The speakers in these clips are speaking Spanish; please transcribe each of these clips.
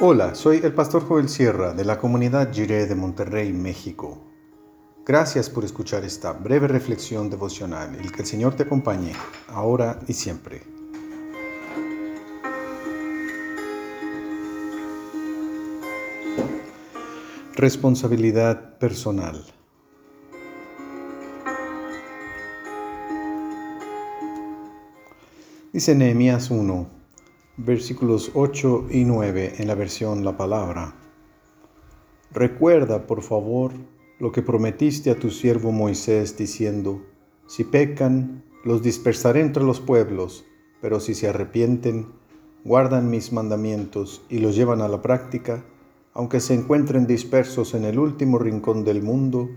Hola, soy el pastor Joel Sierra de la comunidad Jiré de Monterrey, México. Gracias por escuchar esta breve reflexión devocional y que el Señor te acompañe ahora y siempre. Responsabilidad personal. Dice Nehemías 1, versículos 8 y 9 en la versión La Palabra. Recuerda, por favor, lo que prometiste a tu siervo Moisés diciendo, si pecan, los dispersaré entre los pueblos, pero si se arrepienten, guardan mis mandamientos y los llevan a la práctica, aunque se encuentren dispersos en el último rincón del mundo,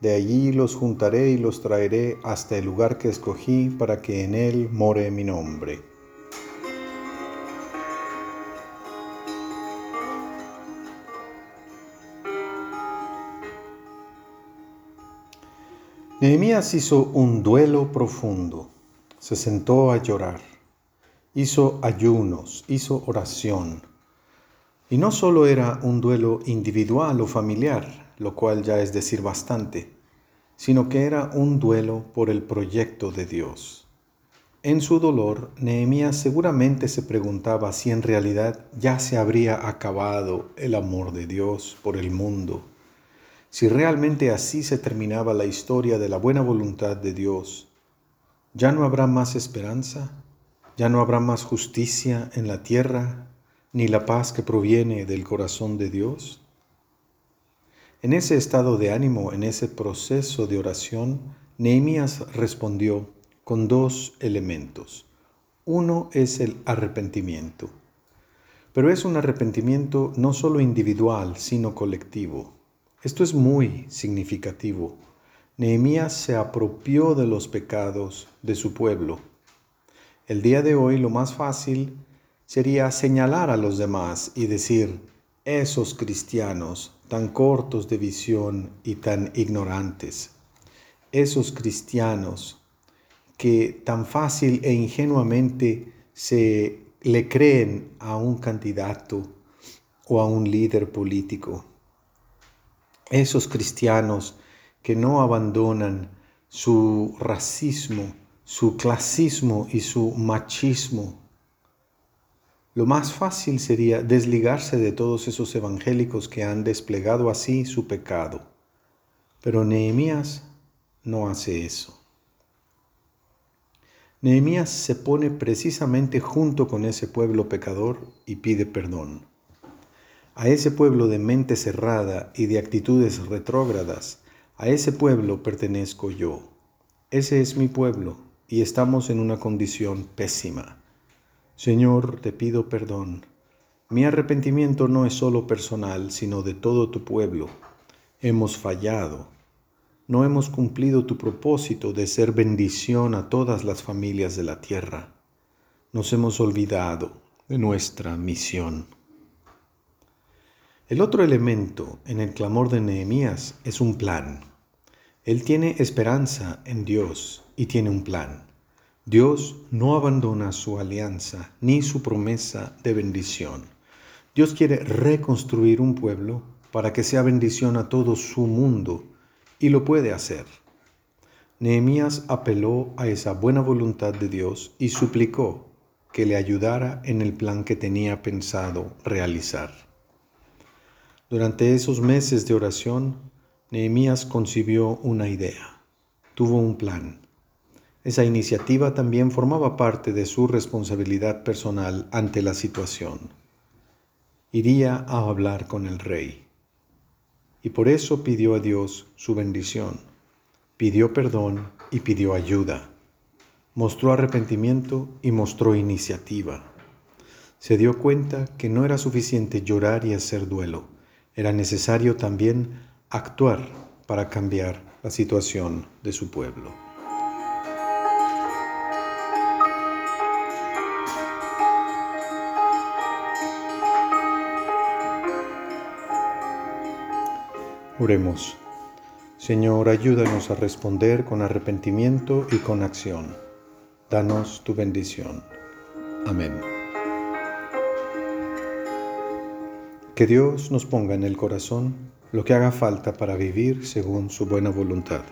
de allí los juntaré y los traeré hasta el lugar que escogí para que en él more mi nombre. Nehemías hizo un duelo profundo, se sentó a llorar, hizo ayunos, hizo oración. Y no solo era un duelo individual o familiar, lo cual ya es decir bastante, sino que era un duelo por el proyecto de Dios. En su dolor, Nehemías seguramente se preguntaba si en realidad ya se habría acabado el amor de Dios por el mundo si realmente así se terminaba la historia de la buena voluntad de Dios, ¿ya no habrá más esperanza? ¿Ya no habrá más justicia en la tierra, ni la paz que proviene del corazón de Dios? En ese estado de ánimo, en ese proceso de oración, Nehemías respondió con dos elementos. Uno es el arrepentimiento, pero es un arrepentimiento no solo individual, sino colectivo. Esto es muy significativo. Nehemías se apropió de los pecados de su pueblo. El día de hoy lo más fácil sería señalar a los demás y decir, esos cristianos tan cortos de visión y tan ignorantes, esos cristianos que tan fácil e ingenuamente se le creen a un candidato o a un líder político esos cristianos que no abandonan su racismo, su clasismo y su machismo. Lo más fácil sería desligarse de todos esos evangélicos que han desplegado así su pecado. Pero Nehemías no hace eso. Nehemías se pone precisamente junto con ese pueblo pecador y pide perdón. A ese pueblo de mente cerrada y de actitudes retrógradas, a ese pueblo pertenezco yo. Ese es mi pueblo y estamos en una condición pésima. Señor, te pido perdón. Mi arrepentimiento no es solo personal, sino de todo tu pueblo. Hemos fallado. No hemos cumplido tu propósito de ser bendición a todas las familias de la tierra. Nos hemos olvidado de nuestra misión. El otro elemento en el clamor de Nehemías es un plan. Él tiene esperanza en Dios y tiene un plan. Dios no abandona su alianza ni su promesa de bendición. Dios quiere reconstruir un pueblo para que sea bendición a todo su mundo y lo puede hacer. Nehemías apeló a esa buena voluntad de Dios y suplicó que le ayudara en el plan que tenía pensado realizar. Durante esos meses de oración, Nehemías concibió una idea, tuvo un plan. Esa iniciativa también formaba parte de su responsabilidad personal ante la situación. Iría a hablar con el rey. Y por eso pidió a Dios su bendición, pidió perdón y pidió ayuda. Mostró arrepentimiento y mostró iniciativa. Se dio cuenta que no era suficiente llorar y hacer duelo era necesario también actuar para cambiar la situación de su pueblo. Oremos. Señor, ayúdanos a responder con arrepentimiento y con acción. Danos tu bendición. Amén. Que Dios nos ponga en el corazón lo que haga falta para vivir según su buena voluntad.